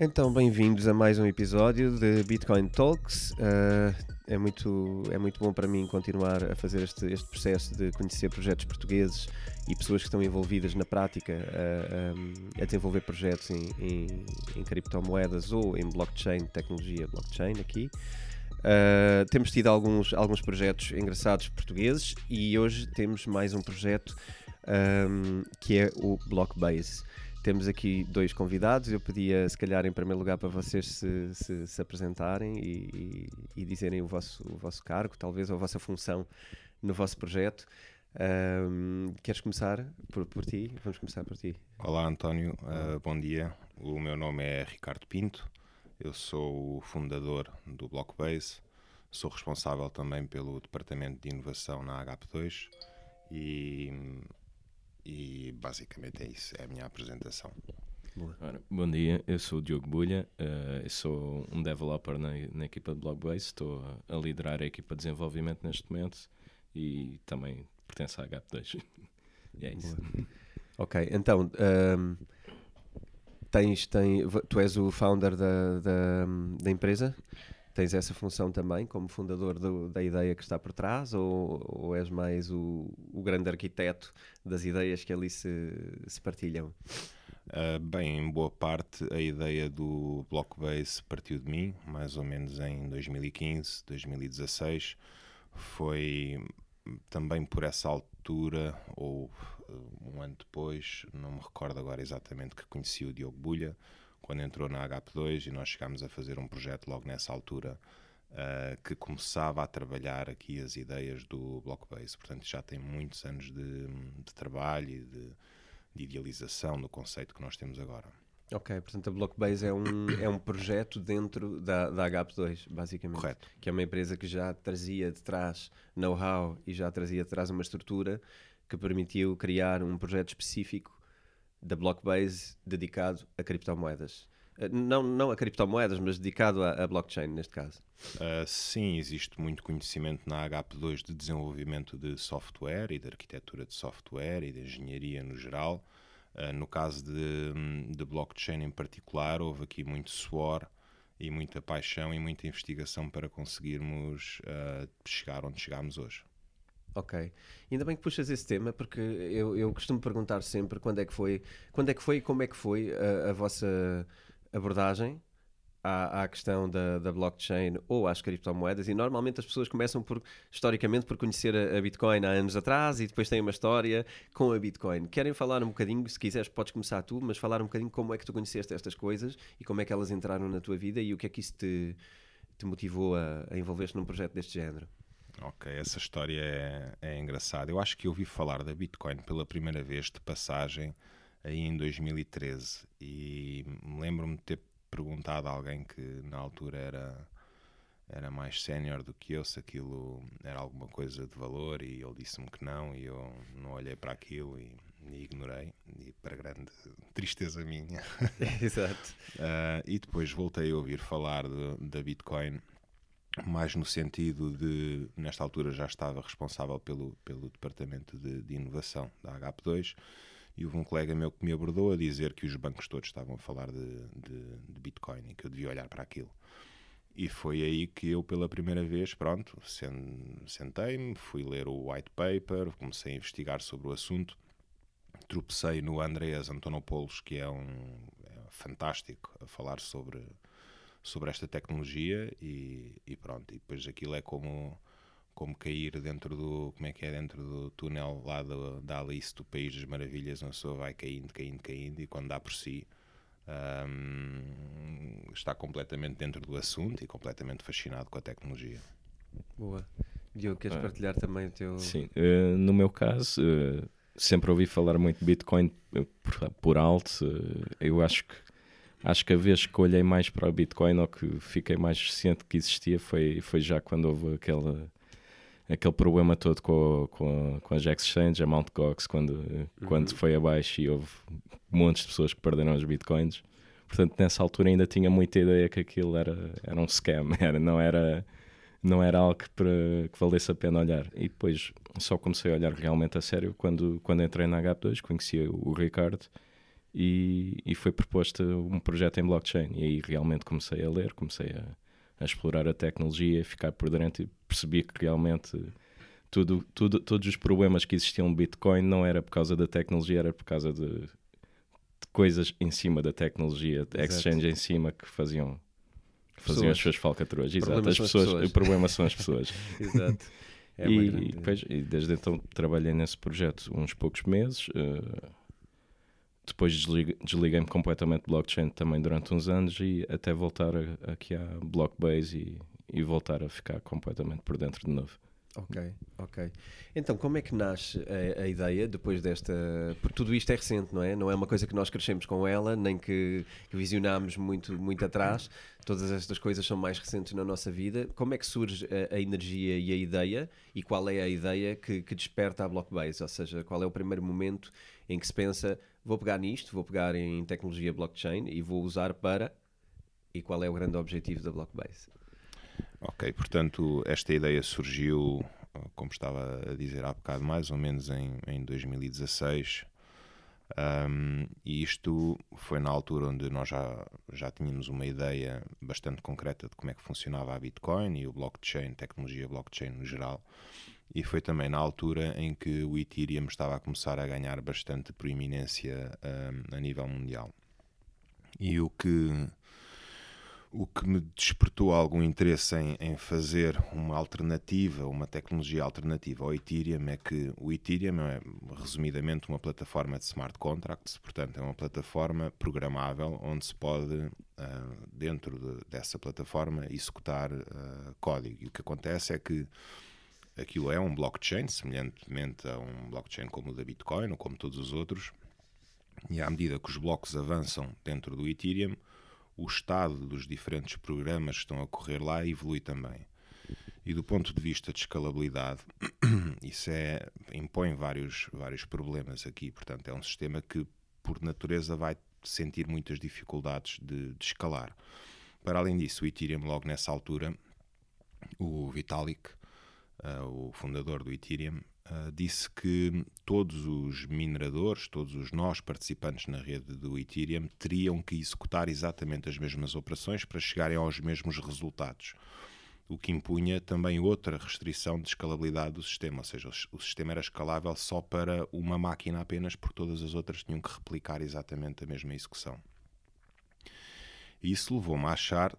Então, bem-vindos a mais um episódio de Bitcoin Talks. Uh, é, muito, é muito bom para mim continuar a fazer este, este processo de conhecer projetos portugueses e pessoas que estão envolvidas na prática a, a, a desenvolver projetos em, em, em, criptomoedas ou em blockchain, tecnologia blockchain aqui. Uh, temos tido alguns, alguns projetos engraçados portugueses e hoje temos mais um projeto um, que é o Blockbase. Temos aqui dois convidados. Eu pedia, se calhar, em primeiro lugar, para vocês se, se, se apresentarem e, e, e, dizerem o vosso, o vosso cargo, talvez, ou a vossa função no vosso projeto. Um, queres começar por, por ti? Vamos começar por ti. Olá, António. Uh, bom dia. O meu nome é Ricardo Pinto. Eu sou o fundador do Blockbase. Sou responsável também pelo departamento de inovação na HP2 e e basicamente é isso, é a minha apresentação. Ora, bom dia, eu sou o Diogo Bulha, uh, sou um developer na, na equipa de Blockbase, estou a, a, liderar a equipa de desenvolvimento neste momento e também pertenço à HP2. e é isso. Boa. Ok, então um, tens, tem, tu és o founder da, da, da empresa? Tens essa função também como fundador do, da ideia que está por trás ou, ou és mais o, o, grande arquiteto das ideias que ali se, se partilham? Uh, bem, em boa parte a ideia do Blockbase partiu de mim, mais ou menos em 2015, 2016. Foi também por essa altura, ou um ano depois, não me recordo agora exatamente, que conheci o Diogo Bulha quando entrou na HP2 e nós chegámos a fazer um projeto logo nessa altura uh, que começava a trabalhar aqui as ideias do Blockbase. Portanto, já tem muitos anos de, de trabalho e de, de, idealização do conceito que nós temos agora. Ok, portanto a Blockbase é um, é um projeto dentro da, da HP2, basicamente. Correto. Que é uma empresa que já trazia de trás know-how e já trazia de trás uma estrutura que permitiu criar um projeto específico da Blockbase dedicado a criptomoedas. Eh, não, não a criptomoedas, mas dedicado a blockchain, neste caso. Uh, sim, existe muito conhecimento na HP2 de desenvolvimento de software e de arquitetura de software e de engenharia no geral. Uh, no caso de, de blockchain em particular, houve aqui muito suor e muita paixão e muita investigação para conseguirmos uh, chegar onde chegámos hoje. Ok. Ainda bem que puxas esse tema, porque eu, eu costumo perguntar sempre quando é que foi, quando é que foi e como é que foi a, a vossa abordagem à, à questão da, da, blockchain ou às criptomoedas e normalmente as pessoas começam por, historicamente, por conhecer a, a, Bitcoin há anos atrás e depois têm uma história com a Bitcoin. Querem falar um bocadinho, se quiseres podes começar tu, mas falar um bocadinho como é que tu conheceste estas coisas e como é que elas entraram na tua vida e o que é que isso te, te motivou a, a envolver-te num projeto deste género. Ok, essa história é, é engraçada. Eu acho que ouvi falar da Bitcoin pela primeira vez de passagem aí em 2013 e lembro-me de ter perguntado a alguém que na altura era era mais sénior do que eu se aquilo era alguma coisa de valor e ele disse-me que não e eu não olhei para aquilo e, e ignorei. E para grande tristeza minha. Exato. Uh, e depois voltei a ouvir falar da Bitcoin mais no sentido de, nesta altura já estava responsável pelo, pelo departamento de, de inovação da HP2 e houve um colega meu que me abordou a dizer que os bancos todos estavam a falar de, de, de Bitcoin e que eu devia olhar para aquilo. E foi aí que eu, pela primeira vez, pronto, sentei-me, fui ler o white paper, comecei a investigar sobre o assunto, tropecei no Andreas Antonopoulos, que é um é fantástico a falar sobre sobre esta tecnologia e, e, pronto, e depois aquilo é como como cair dentro do como é que é dentro do túnel lá do, da Alice do País das Maravilhas, uma pessoa vai caindo, caindo, caindo e quando dá por si um, está completamente dentro do assunto e completamente fascinado com a tecnologia. Boa. Diogo, queres ah, partilhar também o teu. Sim, uh, no meu caso, uh, sempre ouvi falar muito de Bitcoin por, por alto. Uh, eu acho que acho que a vez que olhei mais para o Bitcoin ou que fiquei mais ciente que existia foi, foi já quando houve aquele, aquele problema todo com, com, com as exchanges, a Mt. Gox, quando, uhum. quando foi abaixo e houve montes de pessoas que perderam os Bitcoins. portanto, nessa altura ainda tinha muita ideia que aquilo era, era um scam, era, não, era, não era algo que, que valesse a pena olhar. E depois só comecei a olhar realmente a sério quando, quando entrei na H2, conheci o Ricardo e, e foi proposto um projeto em blockchain. E aí realmente comecei a ler, comecei a, a explorar a tecnologia, ficar por dentro e percebi que realmente tudo, tudo, todos os problemas que existiam no Bitcoin não era por causa da tecnologia, era por causa de, de coisas em cima da tecnologia, de exchange em cima que faziam, faziam Pessoas. as suas falcatruas. Exato, as pessoas, pessoas. o problema são as pessoas. Exato. É e, grande- e desde então trabalhei nesse projeto uns poucos meses. eh, depois desliguei-me completamente de blockchain também durante uns anos e até voltar aqui à Blockbase e, e voltar a ficar completamente por dentro de novo. Ok, ok. Então, como é que nasce a, a ideia depois desta. Porque tudo isto é recente, não é? Não é uma coisa que nós crescemos com ela, nem que, que visionámos muito, muito atrás. Todas estas coisas são mais recentes na nossa vida. Como é que surge a, a energia e a ideia? E qual é a ideia que, que desperta a Blockbase? Ou seja, qual é o primeiro momento em que se pensa: vou pegar nisto, vou pegar em tecnologia blockchain e vou usar para. E qual é o grande objetivo da Blockbase? Ok, portanto, esta ideia surgiu, como estava a dizer há bocado, mais ou menos em, em 2016. Um, e isto foi na altura onde nós já, já tínhamos uma ideia bastante concreta de como é que funcionava a Bitcoin e o blockchain, tecnologia blockchain no geral. E foi também na altura em que o Ethereum estava a começar a ganhar bastante proeminência um, a nível mundial. E o que o que me despertou algum interesse em, em, fazer uma alternativa, uma tecnologia alternativa ao Ethereum é que o Ethereum é, resumidamente, uma plataforma de smart contracts, portanto, é uma plataforma programável onde se pode, uh, dentro de, dessa plataforma, executar uh, código. E o que acontece é que aquilo é um blockchain, semelhantemente a um blockchain como o da Bitcoin ou como todos os outros, e à medida que os blocos avançam dentro do Ethereum, o estado dos diferentes programas que estão a correr lá evolui também. E do ponto de vista de escalabilidade, isso é, impõe vários, vários problemas aqui. Portanto, é um sistema que, por natureza, vai sentir muitas dificuldades de, de escalar. Para além disso, o Ethereum, logo nessa altura, o Vitalik, uh, o fundador do Ethereum, Uh, disse que todos os mineradores, todos os nós participantes na rede do Ethereum teriam que executar exatamente as mesmas operações para chegarem aos mesmos resultados. O que impunha também outra restrição de escalabilidade do sistema, ou seja, o sistema era escalável só para uma máquina apenas, porque todas as outras tinham que replicar exatamente a mesma execução. Isso levou-me a achar,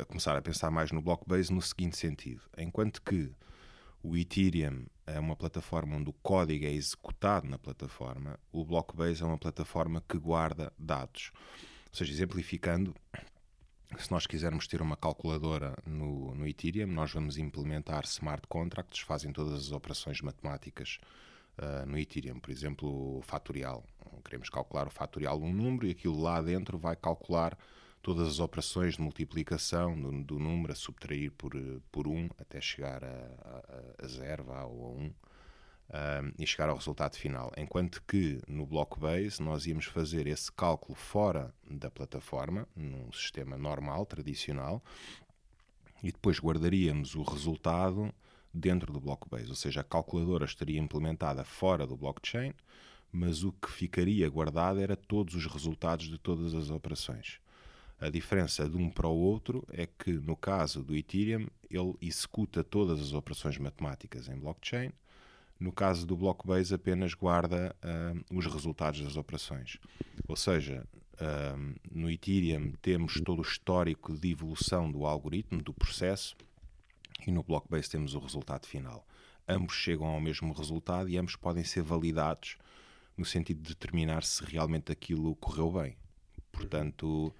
a começar a pensar mais no Blockbase no seguinte sentido: enquanto que o Ethereum é uma plataforma onde o código é executado na plataforma, o Blockbase é uma plataforma que guarda dados. Ou seja, exemplificando, se nós quisermos ter uma calculadora no, no Ethereum, nós vamos implementar smart contracts, fazem todas as operações matemáticas uh, no Ethereum, por exemplo, o fatorial. Queremos calcular o fatorial um número e aquilo lá dentro vai calcular todas as operações de multiplicação do, do número a subtrair por, por 1 um, até chegar a, a, a 0 ou a 1 um, um, e chegar ao resultado final. Enquanto que no Blockbase nós íamos fazer esse cálculo fora da plataforma, num sistema normal, tradicional, e depois guardaríamos o resultado dentro do Blockbase, ou seja, a calculadora estaria implementada fora do blockchain, mas o que ficaria guardado era todos os resultados de todas as operações. A diferença de um para o outro é que, no caso do Ethereum, ele executa todas as operações matemáticas em blockchain. No caso do Blockbase, apenas guarda uh, os resultados das operações. Ou seja, uh, no Ethereum temos todo o histórico de evolução do algoritmo, do processo, e no Blockbase temos o resultado final. Ambos chegam ao mesmo resultado e ambos podem ser validados no sentido de determinar se realmente aquilo correu bem. Portanto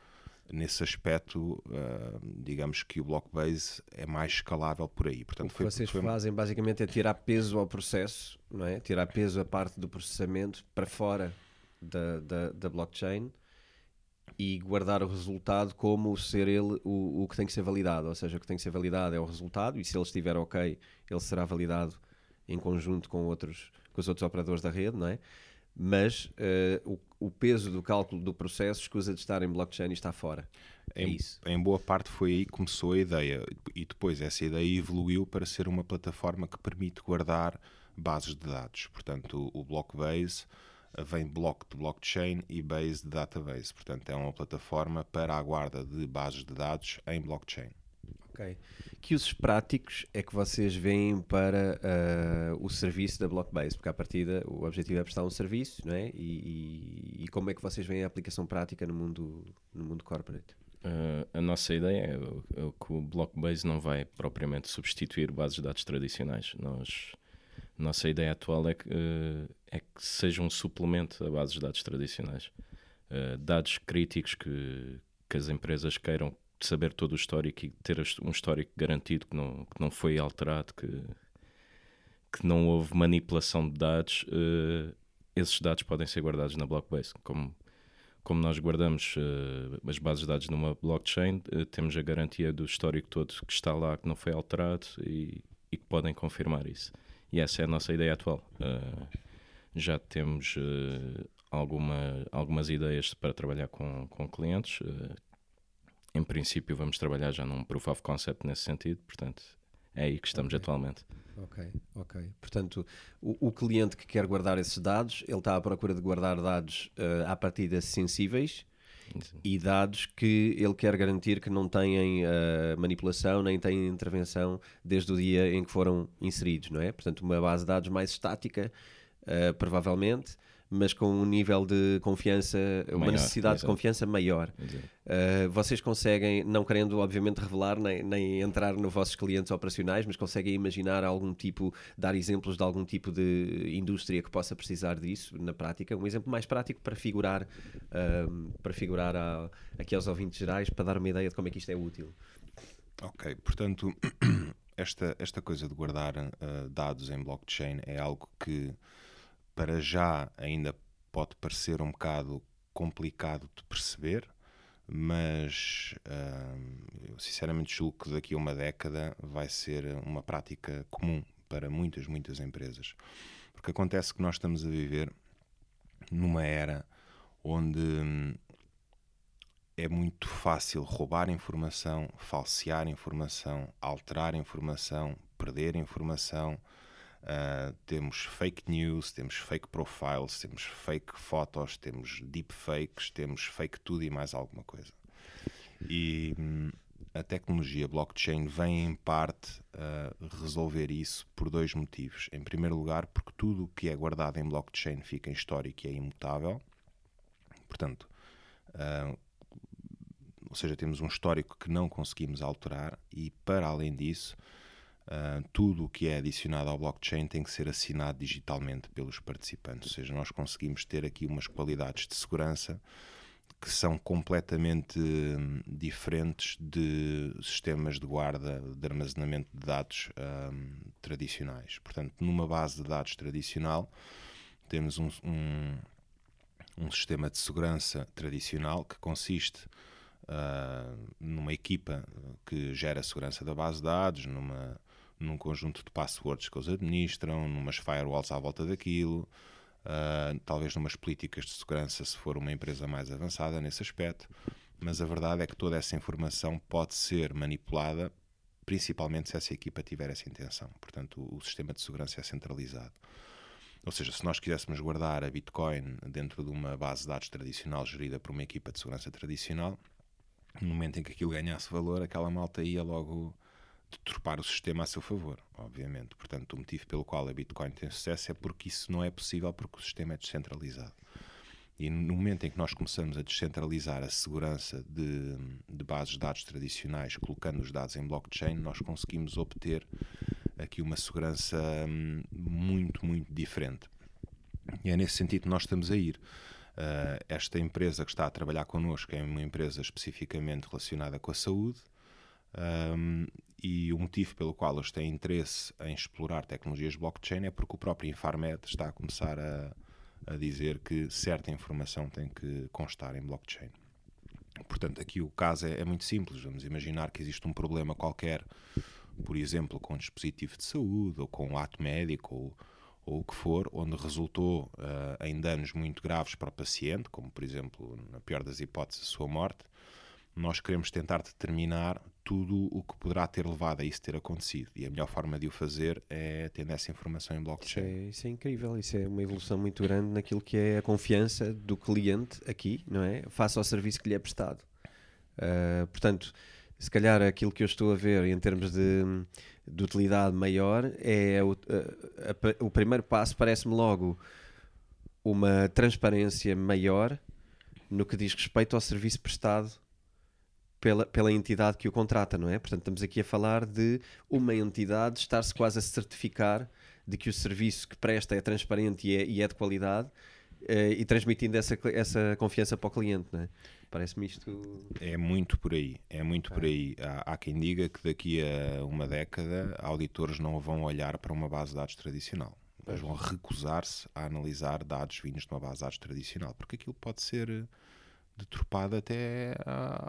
nesse aspecto, uh, digamos que o Blockbase é mais escalável por aí. Portanto, o que vocês foi... fazem basicamente é tirar peso ao processo, não é? Tirar peso a parte do processamento para fora da, da, da blockchain e guardar o resultado como ser ele o, o que tem que ser validado. Ou seja, o que tem que ser validado é o resultado e se ele estiver ok, ele será validado em conjunto com outros com os outros operadores da rede, não é? Mas eh, o, o peso do cálculo do processo escusa de estar em blockchain e está fora. É em, isso. em boa parte foi aí que começou a ideia e depois essa ideia evoluiu para ser uma plataforma que permite guardar bases de dados. Portanto, o, o Blockbase eh, vem block de blockchain e base de database. Portanto, é uma plataforma para a guarda de bases de dados em blockchain. Ok. Que usos práticos é que vocês veem para ah, o serviço da Blockbase? Porque, à partida, o objetivo é prestar um serviço, não é? E, e- e como é que vocês veem a aplicação prática no mundo, no mundo corporate? Uh, a nossa ideia é, é que o Blockbase não vai propriamente substituir bases de dados tradicionais. Nós, nossa ideia atual é que, uh, é que seja um suplemento a bases de dados tradicionais. Uh, dados críticos que, que as empresas queiram saber todo o histórico e ter um histórico garantido que não, que não foi alterado, que, que não houve manipulação de dados, uh, esses dados podem ser guardados na Blockbase. Como como nós guardamos eh, as bases de dados numa blockchain, eh, temos a garantia do histórico todo que está lá, que não foi alterado e, e que podem confirmar isso. E essa é a nossa ideia atual. Já temos alguma, algumas ideias para trabalhar com, com clientes. Em princípio, vamos trabalhar já num proof of concept nesse sentido, portanto, é aí que estamos Ok. atualmente. Ok, ok. Portanto, o, o cliente que quer guardar esses dados, ele está à procura de guardar dados ah, à partida sensíveis e dados que ele quer garantir que não têm ah, manipulação nem têm intervenção desde o dia em que foram inseridos, não é? Portanto, uma base de dados mais estática, ah, provavelmente, mas com um nível de confiança, uma Maior, necessidade de exato. confiança maior. Uh, vocês conseguem, não querendo obviamente revelar nem, nem entrar nos vossos clientes operacionais, mas conseguem imaginar algum tipo, dar exemplos de algum tipo de indústria que possa precisar disso na prática? Um exemplo mais prático para figurar, um, para figurar a- aqui aos ouvintes gerais, para dar uma ideia de como é que isto é útil. Ok, portanto, esta, esta coisa de guardar uh, dados em blockchain é algo que, para já, ainda pode parecer um bocado complicado de perceber, mas uh, eu sinceramente julgo que daqui a uma década vai ser uma prática comum para muitas, muitas empresas. Porque acontece que nós estamos a viver numa era onde hum, é muito fácil roubar informação, falsear informação, alterar informação, perder informação. Uh, temos fake news, temos fake profiles, temos fake fotos, temos deepfakes, temos fake tudo e mais alguma coisa. E hum, a tecnologia blockchain vem em parte a resolver isso por dois motivos. Em primeiro lugar, porque tudo o que é guardado em blockchain fica em histórico e é imutável. Portanto, ah, ou seja, temos um histórico que não conseguimos alterar e, para além disso, ah, tudo o que é adicionado ao blockchain tem que ser assinado digitalmente pelos participantes. Ou seja, nós conseguimos ter aqui umas qualidades de segurança que são completamente hum, diferentes de sistemas de guarda, de armazenamento de dados hum, tradicionais. Portanto, numa base de dados tradicional, temos um, um, um sistema de segurança tradicional que consiste ah, numa equipa que gera a segurança da base de dados, numa, num conjunto de passwords que eles administram, numas firewalls à volta daquilo, ah, talvez numas políticas de segurança se for uma empresa mais avançada nesse aspecto, mas a verdade é que toda essa informação pode ser manipulada, principalmente se essa equipa tiver essa intenção. Portanto, o, o sistema de segurança é centralizado. Ou seja, se nós quiséssemos guardar a Bitcoin dentro de uma base de dados tradicional gerida por uma equipa de segurança tradicional, no momento em que aquilo ganhasse valor, aquela malta ia logo deturpar o sistema a seu favor, obviamente. Portanto, o motivo pelo qual a Bitcoin tem sucesso é porque isso não é possível porque o sistema é descentralizado. E no momento em que nós começamos a descentralizar a segurança de, de bases de dados tradicionais, colocando os dados em blockchain, nós conseguimos obter aqui uma segurança hum, muito, muito diferente. E é nesse sentido que nós estamos a ir. Uh, esta empresa que está a trabalhar connosco é uma empresa especificamente relacionada com a saúde um, e o motivo pelo qual eles têm interesse em explorar tecnologias blockchain é porque o próprio Infarmed está a começar a, a dizer que certa informação tem que constar em blockchain. Portanto, aqui o caso é, é muito simples. Vamos imaginar que existe um problema qualquer, por exemplo, com um dispositivo de saúde, ou com um ato médico, ou, ou o que for, onde resultou uh, em danos muito graves para o paciente, como por exemplo, na pior das hipóteses, a sua morte, nós queremos tentar determinar tudo o que poderá ter levado a isso ter acontecido. E a melhor forma de o fazer é tendo essa informação em Isso blockchain. é, isso é incrível, isso é uma evolução muito grande naquilo que é a confiança do cliente aqui, não é? Face ao serviço que lhe é prestado. Uh, portanto, se calhar aquilo que eu estou a ver em termos de, de utilidade maior é o, a- a- o primeiro passo, parece-me logo uma transparência maior no que diz respeito ao serviço prestado pela, pela entidade que o contrata, não é? Portanto, estamos aqui a falar de uma entidade estar-se quase a certificar de que o serviço que presta é transparente e é, e é de qualidade eh, e transmitindo essa, essa confiança para o cliente, não é? Parece-me isto. É muito por aí, é muito por aí. Há, há quem diga que daqui a uma década auditores não vão olhar para uma base de dados tradicional. Mas vão recusar-se a analisar dados vindos de uma base de dados tradicional, porque aquilo pode ser deturpado até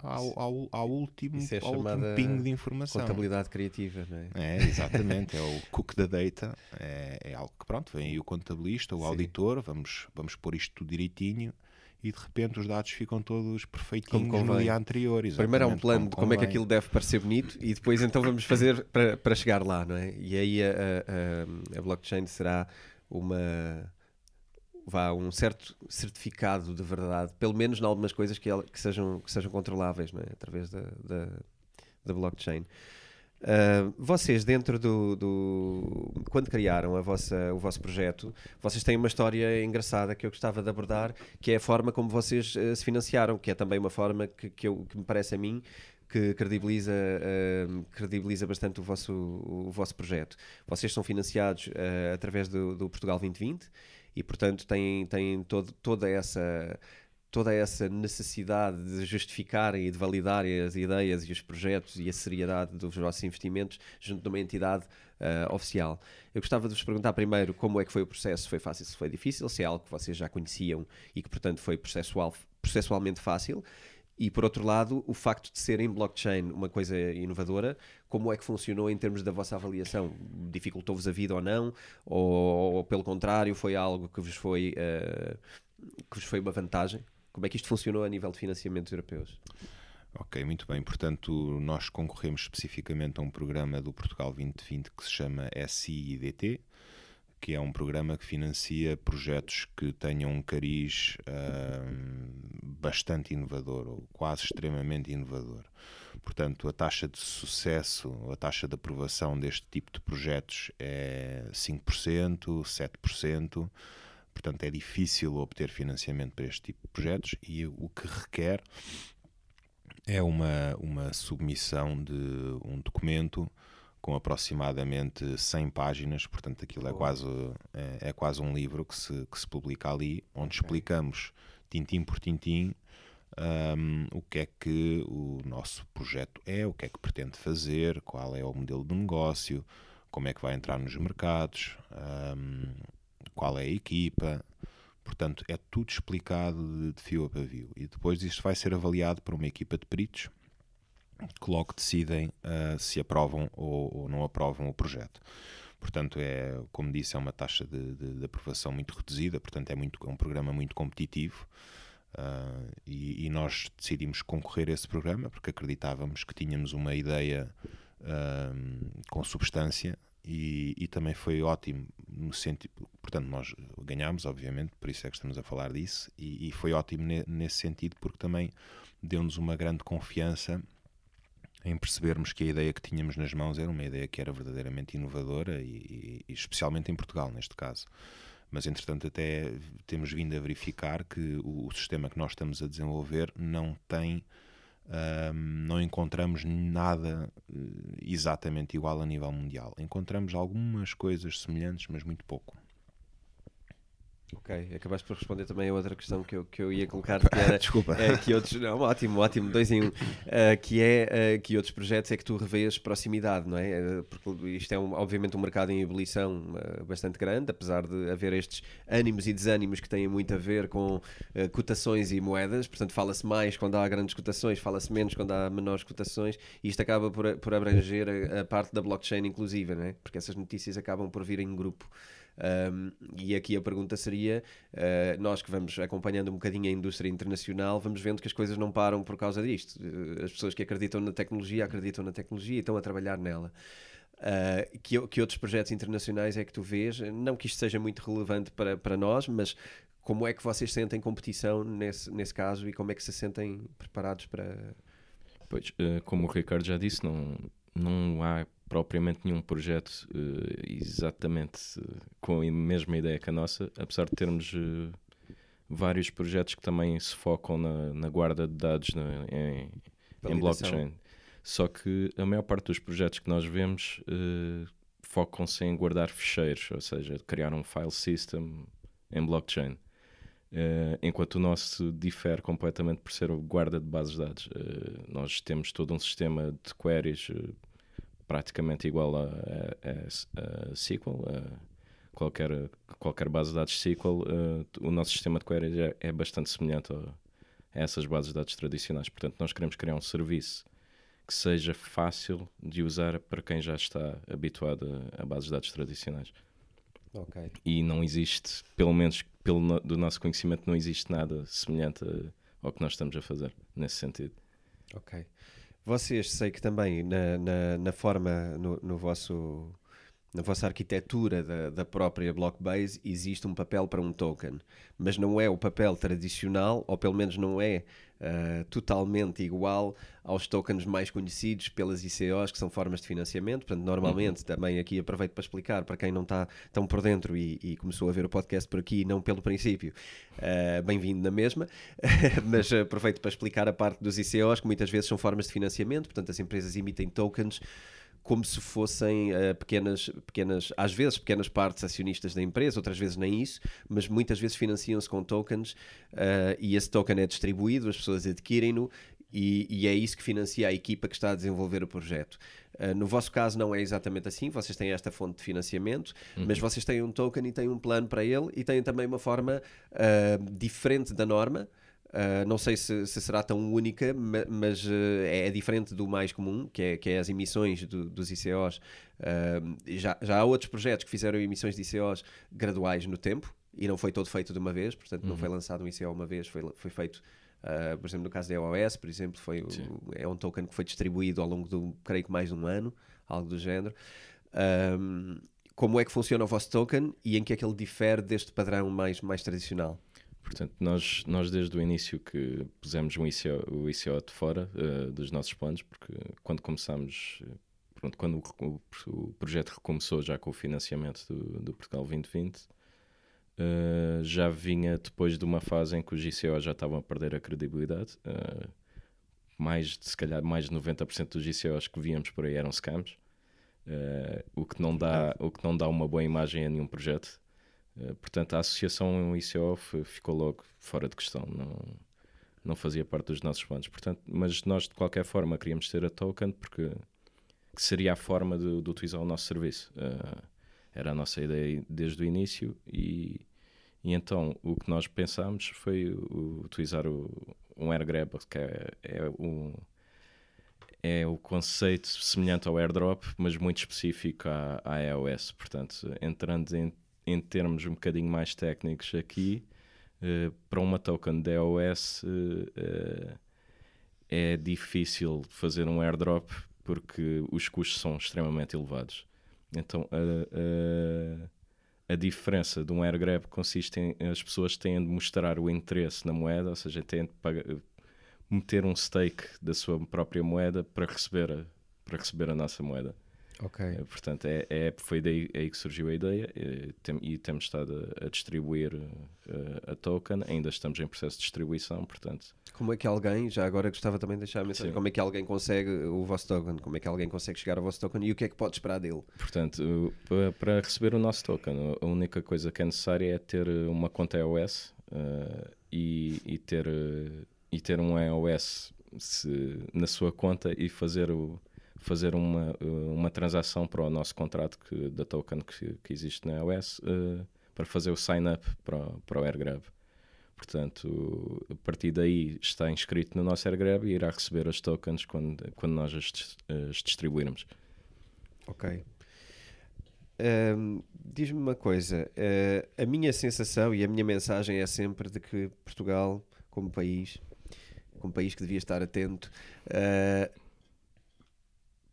ao, ao, ao último, Isso é ao último pingo de informação. Contabilidade criativa, não é? É, exatamente, é o cook da data, é, é algo que pronto, vem aí o contabilista, o Sim. auditor, vamos, vamos pôr isto tudo direitinho e de repente os dados ficam todos perfeitinhos Como no dia anterior. Primeiro há um plano de como é que aquilo deve parecer bonito e depois então vamos fazer para, para chegar lá, não é? E aí a- a- a blockchain será uma vá um certo certificado de verdade, pelo menos em algumas coisas que, ela- que sejam, que sejam controláveis, é? Através da, da, da blockchain. Ah, vocês dentro do, do- quando criaram a vossa, o vosso projeto vocês têm uma história engraçada que eu gostava de abordar que é a forma como vocês eh, se financiaram que é também uma forma que, que, eu- que me parece a mim que credibiliza, ah, credibiliza bastante o vosso, o vosso projeto vocês são financiados através do, do Portugal 2020 e portanto têm, têm todo, toda essa toda essa necessidade de justificarem e de validarem as ideias e os projetos e a seriedade dos vossos investimentos junto de uma entidade ah, oficial. Eu gostava de vos perguntar primeiro como é que foi o processo, se foi fácil, se foi difícil, se é algo que vocês já conheciam e que, portanto, foi processual, processualmente fácil. E, por outro lado, o facto de ser em blockchain uma coisa inovadora, como é que funcionou em termos da vossa avaliação? Dificultou-vos a vida ou não? Ou, ou, pelo contrário, foi algo que vos foi, ah, que vos foi uma vantagem? Como é que isto funcionou a nível de financiamentos europeus? Ok, muito bem. Portanto, nós concorremos especificamente a um programa do Portugal 2020 que se chama SIDT, que é um programa que financia projetos que tenham um cariz ahm, bastante inovador, ou quase extremamente inovador. Portanto, a taxa de sucesso, a taxa de aprovação deste tipo de projetos é 5%, 7%. Portanto, é difícil obter financiamento para este tipo de projetos e o que requer é uma, uma submissão de um documento com aproximadamente 100 páginas, portanto aquilo é quase, é, é quase um livro que se, que se publica ali, onde explicamos tintim por tintim hum, o que é que o nosso projeto é, o que é que pretende fazer, qual é o modelo de negócio, como é que vai entrar nos mercados, hum, qual é a equipa, Portanto, é tudo explicado de, fio a pavio. E depois isto vai ser avaliado por uma equipa de peritos que logo decidem ah, se aprovam ou, ou não aprovam o projeto. Portanto, é, como disse, é uma taxa de, de- de aprovação muito reduzida, portanto, é, muito, é um programa muito competitivo. Ah, e, e nós decidimos concorrer a esse programa porque acreditávamos que tínhamos uma ideia ah, com substância e, e também foi ótimo no sentido, portanto nós ganhámos obviamente, por isso é que estamos a falar disso e, e foi ótimo ne- nesse sentido porque também deu-nos uma grande confiança em percebermos que a ideia que tínhamos nas mãos era uma ideia que era verdadeiramente inovadora e- e especialmente em Portugal neste caso mas entretanto até temos vindo a verificar que o, o sistema que nós estamos a desenvolver não tem ahm, não encontramos nada eh, exatamente igual a nível mundial. Encontramos algumas coisas semelhantes, mas muito pouco. Ok, acabaste por responder também a outra questão que eu, que eu ia colocar, que era Desculpa. é, que outros, não, ótimo, ótimo, dois em um, eh, que é eh, que outros projetos é que tu revês proximidade, não é? Eh, Porque isto é um- obviamente um mercado em ebulição eh, bastante grande, apesar de haver estes ânimos e desânimos que têm muito a ver com cotações e moedas, portanto fala-se mais quando há grandes cotações, fala-se menos quando há menores cotações, e isto acaba por, por abranger a, a parte da blockchain inclusive, não é? Porque essas notícias acabam por vir em grupo. Um, e aqui a pergunta seria: uh, nós que vamos acompanhando um bocadinho a indústria internacional, vamos vendo que as coisas não param por causa disto. Uh, as pessoas que acreditam na tecnologia acreditam na tecnologia e estão a trabalhar nela. Uh, que, que outros projetos internacionais é que tu vês? Não que isto seja muito relevante para, para nós, mas como é que vocês sentem competição nesse, nesse caso e como é que se sentem preparados para. Pois, como o Ricardo já disse, não, não há propriamente nenhum projeto uh, exatamente com a mesma ideia que a nossa, apesar de termos vários projetos que também se focam na, na guarda de dados na, em, em blockchain. Só que a maior parte dos projetos que nós vemos uh, focam-se em guardar ficheiros, ou seja, criar um file system em blockchain. Uh, enquanto o nosso difere completamente por ser o guarda de bases de dados. Uh, nós temos todo um sistema de queries praticamente igual a, a, a, a SQL, a qualquer, qualquer base de dados SQL. o nosso sistema de queries é, é bastante semelhante a, a essas bases de dados tradicionais. Portanto, nós queremos criar um serviço que seja fácil de usar para quem já está habituado a, a bases de dados tradicionais. Okay. E não existe, pelo menos pelo do nosso conhecimento, não existe nada semelhante ao que nós estamos a fazer nesse sentido. Ok. Vocês sei que também na, na, na forma, no, no vosso na vossa arquitetura da, da própria Blockbase existe um papel para um token, mas não é o papel tradicional, ou pelo menos não é uh, totalmente igual aos tokens mais conhecidos pelas ICOs, que são formas de financiamento. Portanto, normalmente, uhum. também aqui aproveito para explicar para quem não está tão por dentro e, e começou a ver o podcast por aqui, não pelo princípio, uh, bem-vindo na mesma, mas aproveito para explicar a parte dos ICOs, que muitas vezes são formas de financiamento, portanto, as empresas emitem tokens como se fossem uh, pequenas, pequenas, às vezes pequenas partes acionistas da empresa, outras vezes nem isso, mas muitas vezes financiam-se com tokens uh, e esse token é distribuído, as pessoas adquirem-no e, e, é isso que financia a equipa que está a desenvolver o projeto. Uh, no vosso caso não é exatamente assim, vocês têm esta fonte de financiamento, uhum. mas vocês têm um token e têm um plano para ele e têm também uma forma diferente da norma, Uh, não sei se, se, será tão única, mas uh, é, é, diferente do mais comum, que é, que é as emissões do, dos ICOs. Uh, já, já há outros projetos que fizeram emissões de ICOs graduais no tempo e não foi todo feito de uma vez, portanto, uhum. não foi lançado um ICO uma vez, foi, foi feito, por exemplo, no caso da EOS, por exemplo, foi, é um token que foi distribuído ao longo de, creio que mais de um ano, algo do género. como é que funciona o vosso token e em que é que ele difere deste padrão mais, mais tradicional? Portanto, nós, nós desde o início que pusemos o ICO, o ICO de fora uh, dos nossos planos, porque quando começámos, pronto, quando o, o, o, projeto recomeçou já com o financiamento do, do Portugal 2020, uh, eh, já vinha depois de uma fase em que os ICOs já estavam a perder a credibilidade. Uh, mais de, se calhar, mais de 90% dos ICOs que víamos por aí eram scams. o, que não dá, o que não dá uma boa imagem a nenhum projeto. Eh, portanto, a associação ICO ficou logo fora de questão, não, não fazia parte dos nossos planos. Portanto, mas nós, de qualquer forma, queríamos ter a token porque seria a forma de, de utilizar o nosso serviço. Uh, era a nossa ideia desde o início e, e então o que nós pensámos foi o, utilizar o, um AirGrab, que é, é, o, é o conceito semelhante ao AirDrop, mas muito específico à, à iOS. Portanto, entrando em em termos um bocadinho mais técnicos aqui, uh, para uma token DOS uh, eh, é difícil fazer um airdrop porque os custos são extremamente elevados. Então a, a, a diferença de um airgrab consiste em as pessoas têm de mostrar o interesse na moeda, ou seja, têm de pagar, meter um stake da sua própria moeda para receber a, para receber a nossa moeda. Ok. Uh, portanto, é, é, foi daí aí que surgiu a ideia e, tem, e temos estado a, a distribuir uh, a token, ainda estamos em processo de distribuição, portanto... Como é que alguém, já agora gostava também de deixar a mensagem, como é que alguém consegue o vosso token, como é que alguém consegue chegar ao vosso token e o que é que pode esperar dele? Portanto, uh, para receber o nosso token, a única coisa que é necessária é ter uma conta iOS e, e, ter, e ter um iOS se, na sua conta e fazer o fazer uma, eh, uma transação para o nosso contrato que, da token que, que existe na iOS uh, para fazer o sign-up para, para o AirGrab. Portanto, a partir daí está inscrito no nosso AirGrab e irá receber as tokens quando, quando nós as, as distribuirmos. Ok. Ahm, Diz-me uma coisa, eh, a minha sensação e a minha mensagem é sempre de que Portugal, como país, como país que devia estar atento, eh,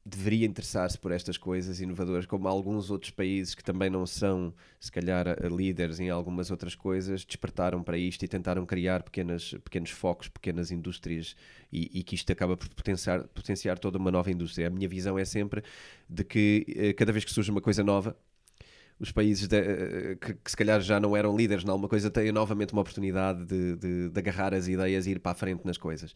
deveria interessar-se por estas coisas inovadoras, como alguns outros países que também não são, se calhar, eh, líderes em algumas outras coisas, despertaram para isto e tentaram criar pequenas, pequenos focos, pequenas indústrias e, e que isto acaba por potenciar, potenciar toda uma nova indústria. A minha visão é sempre de que eh, cada vez que surge uma coisa nova, os países de- eh, que, que se calhar já não eram líderes em alguma coisa têm novamente uma oportunidade de, de- de agarrar as ideias e ir para a frente nas coisas.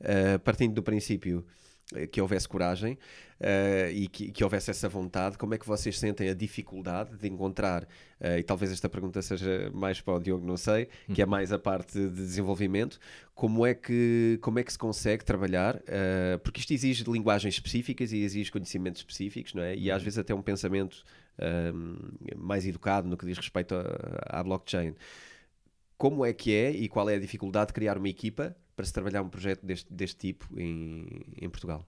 Uh, partindo do princípio eh, que houvesse coragem uh, e que, que houvesse essa vontade, como é que vocês sentem a dificuldade de encontrar, uh, e talvez esta pergunta seja mais para o Diogo, não sei, que é mais a parte de desenvolvimento, como é que, como é que se consegue trabalhar, uh, porque isto exige linguagens específicas e exige conhecimentos específicos, não é? E às vezes até um pensamento um, mais educado no que diz respeito à blockchain. Como é que é e qual é a dificuldade de criar uma equipa para se trabalhar um projeto deste, deste tipo em, em Portugal?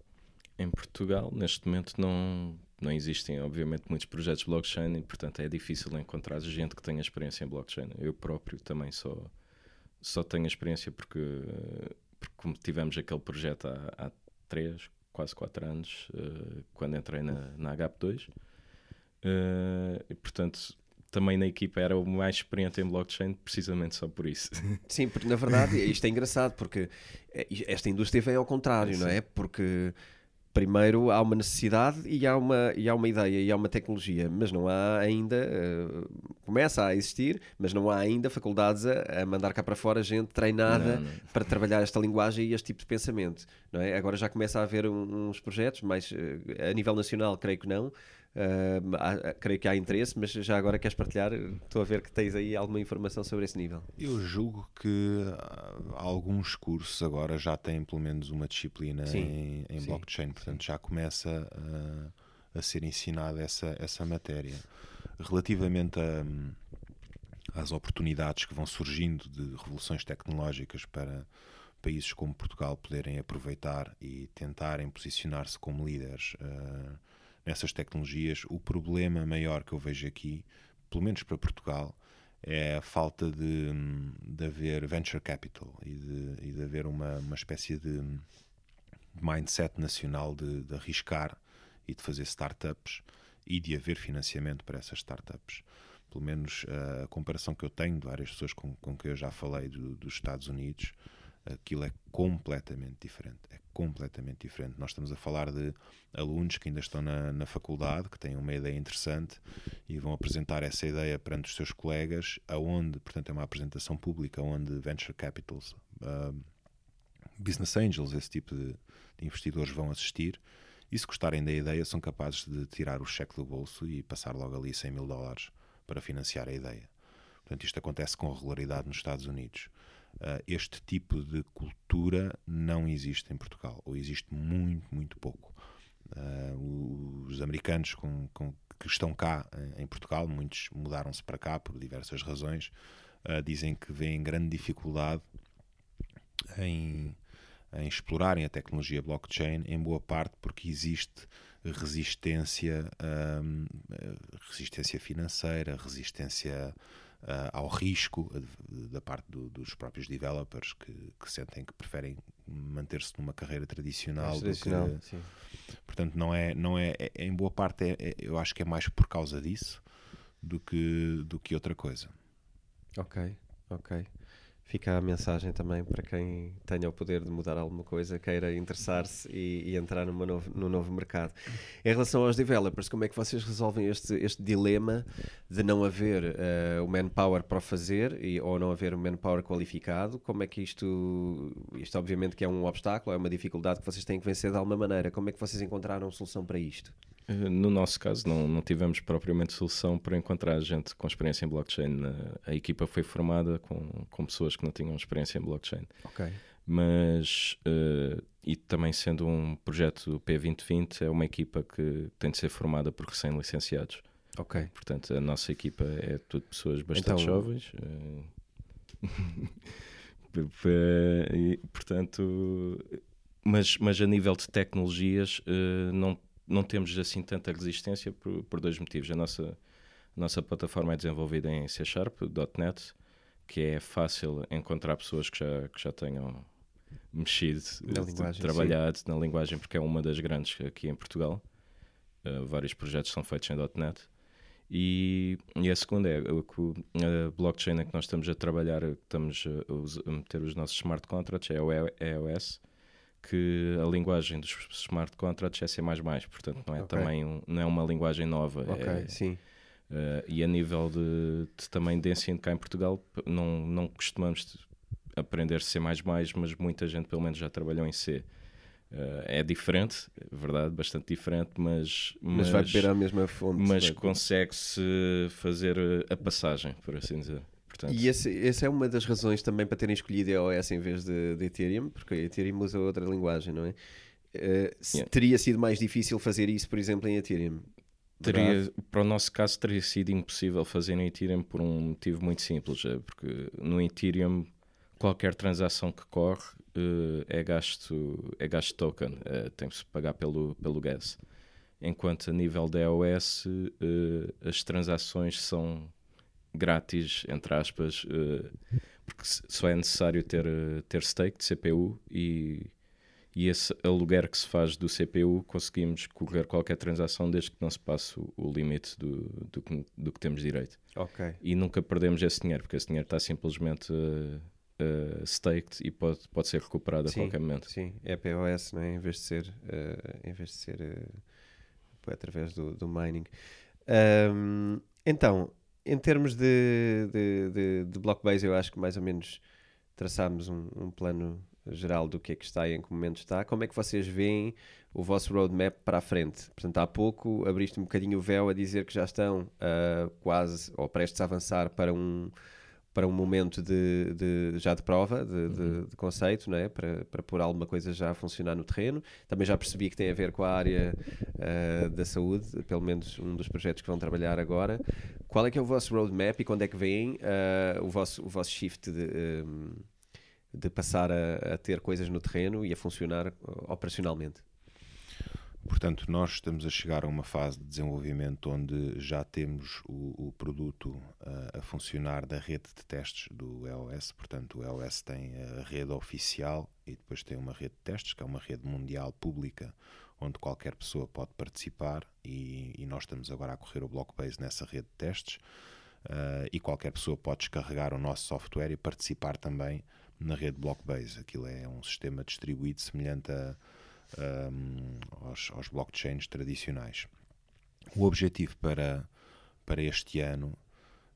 Em Portugal, neste momento, não, não existem, obviamente, muitos projetos blockchain e, portanto, é difícil encontrar gente que tenha experiência em blockchain. Eu próprio também só, só tenho experiência porque, porque como tivemos aquele projeto há, há três, quase quatro anos, eh, quando entrei na, na HP2, eh, e, portanto, também na equipa era o mais experiente em blockchain, precisamente só por isso. Sim, porque na verdade isto é engraçado, porque eh, esta indústria vem ao contrário, não é? Porque primeiro há uma necessidade e há uma, e há uma ideia e há uma tecnologia, mas não há ainda, eh, começa a existir, mas não há ainda faculdades a, a mandar cá para fora gente treinada Não, não. para trabalhar esta linguagem e este tipo de pensamento, não é? Agora já começa a haver um- uns projetos, mas eh, a nível nacional creio que não. Ah, há- creio que há interesse, mas já agora queres partilhar? Estou a ver que tens aí alguma informação sobre esse nível. Eu julgo que ah, alguns cursos agora já têm pelo menos uma disciplina Sim, em, em sim, blockchain, portanto já começa a, a ser ensinada essa, essa matéria. Relativamente a, às oportunidades que vão surgindo de revoluções tecnológicas para países como Portugal poderem aproveitar e tentarem posicionar-se como líderes ah, nessas tecnologias, o problema maior que eu vejo aqui, pelo menos para Portugal, é a falta de, de haver venture capital e de, e de haver uma, uma espécie de mindset nacional de, de arriscar e de fazer startups e de haver financiamento para essas startups. Pelo menos uh, a comparação que eu tenho de várias pessoas com, com quem eu já falei do- dos Estados Unidos, aquilo é completamente diferente. É completamente diferente. Nós estamos a falar de alunos que ainda estão na, na faculdade, que têm uma ideia interessante e vão apresentar essa ideia perante os seus colegas, aonde, portanto, é uma apresentação pública, onde venture capitals, ah, business angels, esse tipo de, de investidores vão assistir. E se gostarem da ideia, são capazes de tirar o cheque do bolso e passar logo ali 100 mil dólares para financiar a ideia. Portanto, isto acontece com regularidade nos Estados Unidos. Uh, este tipo de cultura não existe em Portugal, ou existe muito, muito pouco. Uh, os americanos com, com- que estão cá em, Portugal, muitos mudaram-se para cá por diversas razões, uh, dizem que vêem grande dificuldade em, em explorarem a tecnologia blockchain, em boa parte porque existe resistência, hum, resistência financeira, resistência ah, ao risco da parte do- dos próprios developers que, que sentem que preferem manter-se numa carreira tradicional, do tradicional, que, sim. Portanto, não é, não é, é- em boa parte, é- é- eu acho que é mais por causa disso do que, do que outra coisa. Ok, ok. Fica a mensagem também para quem tenha o poder de mudar alguma coisa, queira interessar-se e, e entrar numa novo, num novo mercado. Em relação aos developers, como é que vocês resolvem este, este dilema de não haver eh, o manpower para o fazer e, ou não haver o manpower qualificado? Como é que isto, isto obviamente que é um obstáculo, é uma dificuldade que vocês têm que vencer de alguma maneira. Como é que vocês encontraram solução para isto? Eh, No nosso caso, não, não tivemos propriamente solução para encontrar gente com experiência em blockchain. A equipa foi formada com, com pessoas que não tinham experiência em blockchain. Ok. Mas, eh, e também sendo um projeto P2020, é uma equipa que tem de ser formada por recém-licenciados. Ok. Portanto, a nossa equipa é tudo pessoas bastante Então- jovens. eh, e, portanto, mas, mas a nível de tecnologias, eh, não não temos assim tanta resistência por, por dois motivos. A nossa, a nossa plataforma é desenvolvida em C Sharp, .NET, que é fácil encontrar pessoas que já, que já tenham mexido, Na linguagem, trabalhado na linguagem, porque é uma das grandes aqui em Portugal. Uh, vários projetos são feitos em .NET. E, e a segunda é que a blockchain em que nós estamos a trabalhar, estamos a, a meter os nossos smart contracts, é o EOS, que a linguagem dos smart contracts é C++, portanto não é Ok. também um- não é uma linguagem nova. Ok, é, sim. Uh, e a nível de, de também de ensino cá em Portugal, não, não costumamos aprender C, mas muita gente pelo menos já trabalhou em C. Uh, é diferente, é verdade, bastante diferente, mas, Mas, vai beber a mesma fonte. mas vai- consegue-se fazer a passagem, por assim dizer. Portanto, E esse, essa é uma das razões também para terem escolhido EOS em vez de, de Ethereum, porque Ethereum usa outra linguagem, não é? Se Yeah. Teria sido mais difícil fazer isso, por exemplo, em Ethereum. teria, para o nosso caso, teria sido impossível fazer no Ethereum por um motivo muito simples, é porque no Ethereum qualquer transação que corre eh, é gasto é gasto token, eh, tem-se pagar pelo, pelo gas. Enquanto a nível da EOS eh, as transações são grátis, entre aspas, eh, porque só é necessário ter, eh, ter stake de CPU e, e esse aluguer que se faz do CPU conseguimos correr qualquer transação desde que não se passe o, o limite do, do, que, do que temos direito. Ok. E nunca perdemos esse dinheiro, porque esse dinheiro está simplesmente eh, eh, staked e pode, pode ser recuperado a Sim, qualquer momento. Sim, é POS, não é? Em vez de ser, eh, em vez de ser eh, através do, do mining. Ahm, então, em termos de, de, de, de Blockbase, eu acho que mais ou menos traçámos um, um plano geral do que é que está e em que momento está. Como é que vocês veem o vosso roadmap para a frente? Portanto, há pouco abriste um bocadinho o véu a dizer que já estão ah, quase ou prestes a avançar para um para um momento de, de- já de prova, de, de- de conceito, não é? para, para pôr alguma coisa já a funcionar no terreno. Também já percebi que tem a ver com a área ah, da saúde, pelo menos um dos projetos que vão trabalhar agora. Qual é que é o vosso roadmap e quando é que vem ah, o, vosso, o vosso shift de, hum, de passar a, a ter coisas no terreno e a funcionar ah, operacionalmente? Portanto, nós estamos a chegar a uma fase de desenvolvimento onde já temos o, o produto ah, a funcionar da rede de testes do EOS. Portanto, o EOS tem a rede oficial e depois tem uma rede de testes, que é uma rede mundial pública, onde qualquer pessoa pode participar. E, e nós estamos agora a correr o Blockbase nessa rede de testes. Ah, e qualquer pessoa pode descarregar o nosso software e participar também na rede Blockbase. Aquilo é um sistema distribuído semelhante a um, aos, aos blockchains tradicionais. O objetivo para, para este ano,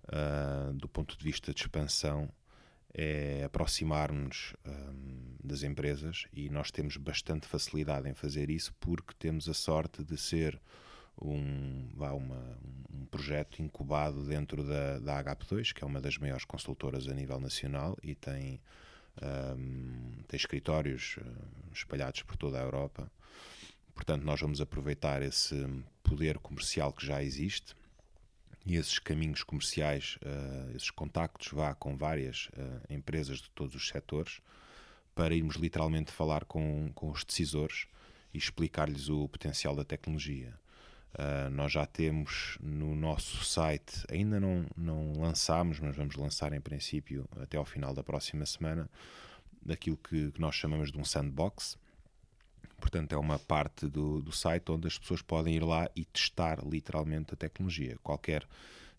uh, do ponto de vista de expansão, é aproximar-nos um, das empresas e nós temos bastante facilidade em fazer isso porque temos a sorte de ser um, vá, uma- um projeto incubado dentro da, da HP2, que é uma das maiores consultoras a nível nacional e tem um, tem escritórios uh, espalhados por toda a Europa. Portanto, nós vamos aproveitar esse poder comercial que já existe e esses caminhos comerciais, uh, esses contactos vá com várias uh, empresas de todos os setores para irmos literalmente falar com, com os decisores e explicar-lhes o potencial da tecnologia. Uh, nós já temos no nosso site, ainda não, não lançámos, mas vamos lançar em princípio até ao final da próxima semana, daquilo que, que nós chamamos de um sandbox. Portanto, é uma parte do, do site onde as pessoas podem ir lá e testar literalmente a tecnologia. Qualquer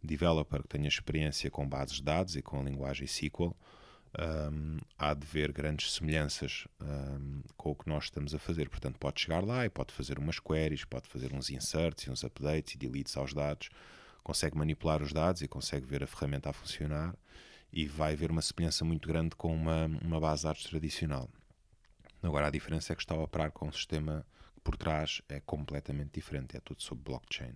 developer que tenha experiência com bases de dados e com a linguagem SQL, um, há de ver grandes semelhanças um, com o que nós estamos a fazer. Portanto, pode chegar lá e pode fazer umas queries, pode fazer uns inserts uns updates e deletes aos dados, consegue manipular os dados e consegue ver a ferramenta a funcionar e vai ver uma semelhança muito grande com uma, uma base de dados tradicional. Agora, a diferença é que está a operar com um sistema que por trás é completamente diferente, é tudo sobre blockchain.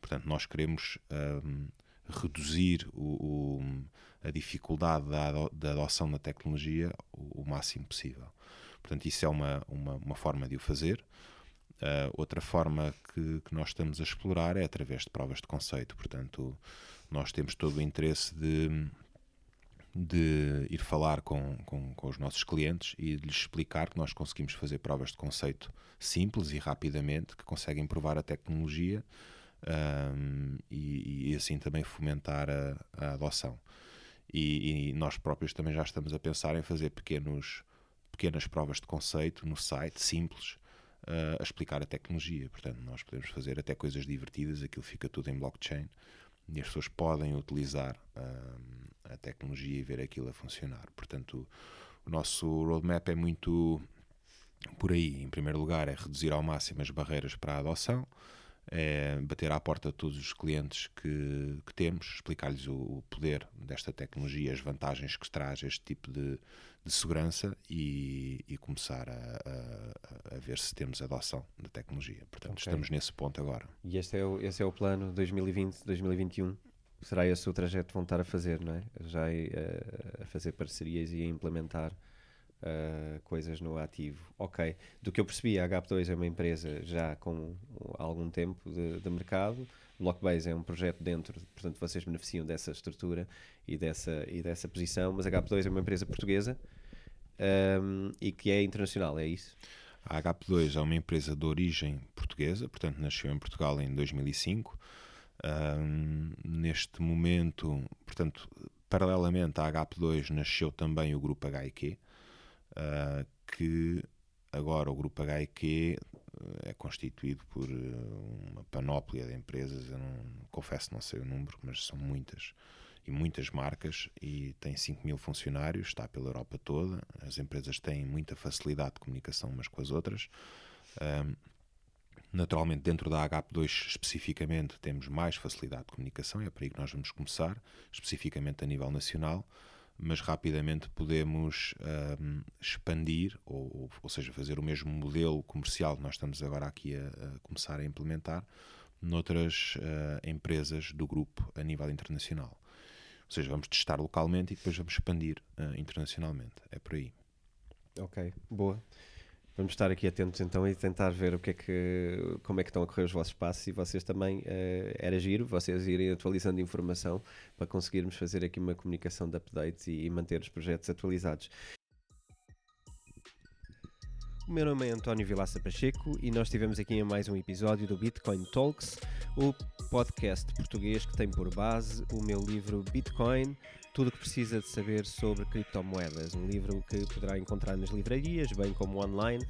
Portanto, nós queremos um, reduzir o, o- a dificuldade da, da adoção da tecnologia o, o máximo possível. Portanto, isso é uma, uma, uma forma de o fazer. Uh, outra forma que, que nós estamos a explorar é através de provas de conceito. Portanto, nós temos todo o interesse de, de ir falar com, com, com, os nossos clientes e de lhes explicar que nós conseguimos fazer provas de conceito simples e rapidamente, que conseguem provar a tecnologia um, e, e, assim também fomentar a, a adoção. E, e, nós próprios também já estamos a pensar em fazer pequenos, pequenas provas de conceito no site, simples, uh, a explicar a tecnologia. Portanto, nós podemos fazer até coisas divertidas, aquilo fica tudo em blockchain e as pessoas podem utilizar uh, a tecnologia e ver aquilo a funcionar. Portanto, o, o nosso roadmap é muito por aí. Em primeiro lugar, é reduzir ao máximo as barreiras para a adoção, é bater à porta de todos os clientes que, que temos, explicar-lhes o, o, poder desta tecnologia, as vantagens que traz este tipo de, de segurança e, e começar a, a, a, ver se temos adoção da tecnologia. Portanto, okay. estamos nesse ponto agora. E este é o, esse é o plano 2020-2021? Será esse o trajeto que vão estar a fazer, não é? Já a fazer parcerias e a implementar uh, coisas no ativo. Ok, do que eu percebi, a HP2 é uma empresa já com algum tempo de, de mercado. Blockbase é um projeto dentro, portanto vocês beneficiam dessa estrutura e dessa, e dessa posição, mas a HP2 é uma empresa portuguesa um, e que é internacional, é isso? A HP2 é uma empresa de origem portuguesa, portanto nasceu em Portugal em 2005. Um, neste momento, portanto, paralelamente à HP2 nasceu também o grupo HIQ, uh, que agora o grupo HIQ ah, é constituído por ah, uma panóplia de empresas, eu não, confesso não sei o número, mas são muitas e muitas marcas e tem 5 mil funcionários, está pela Europa toda, as empresas têm muita facilidade de comunicação umas com as outras. Um, naturalmente, dentro da HP2 especificamente, temos mais facilidade de comunicação, é para aí que nós vamos começar, especificamente a nível nacional mas rapidamente podemos um, expandir, ou, ou seja, fazer o mesmo modelo comercial que nós estamos agora aqui a, a começar a implementar noutras uh, empresas do grupo a nível internacional. Ou seja, vamos testar localmente e depois vamos expandir uh, internacionalmente. É por aí. Ok, boa. Vamos estar aqui atentos então e tentar ver o que é que, como é que estão a correr os vossos passos e vocês também, uh, era giro, vocês irem atualizando informação para conseguirmos fazer aqui uma comunicação de updates e, e manter os projetos atualizados. O meu nome é António Vilaça Pacheco e nós estivemos aqui em mais um episódio do Bitcoin Talks, o podcast português que tem por base o meu livro Bitcoin, tudo o que precisa de saber sobre criptomoedas. Um livro que poderá encontrar nas livrarias, bem como online,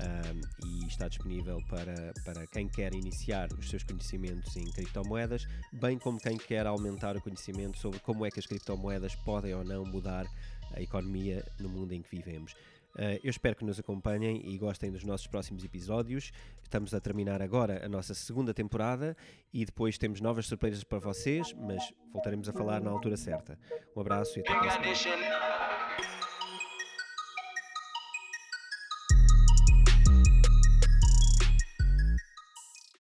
um, e está disponível para, para quem quer iniciar os seus conhecimentos em criptomoedas, bem como quem quer aumentar o conhecimento sobre como é que as criptomoedas podem ou não mudar a economia no mundo em que vivemos. Uh, eu espero que nos acompanhem e gostem dos nossos próximos episódios. Estamos a terminar agora a nossa segunda temporada e depois temos novas surpresas para vocês, mas voltaremos a falar na altura certa. Um abraço e até a próxima.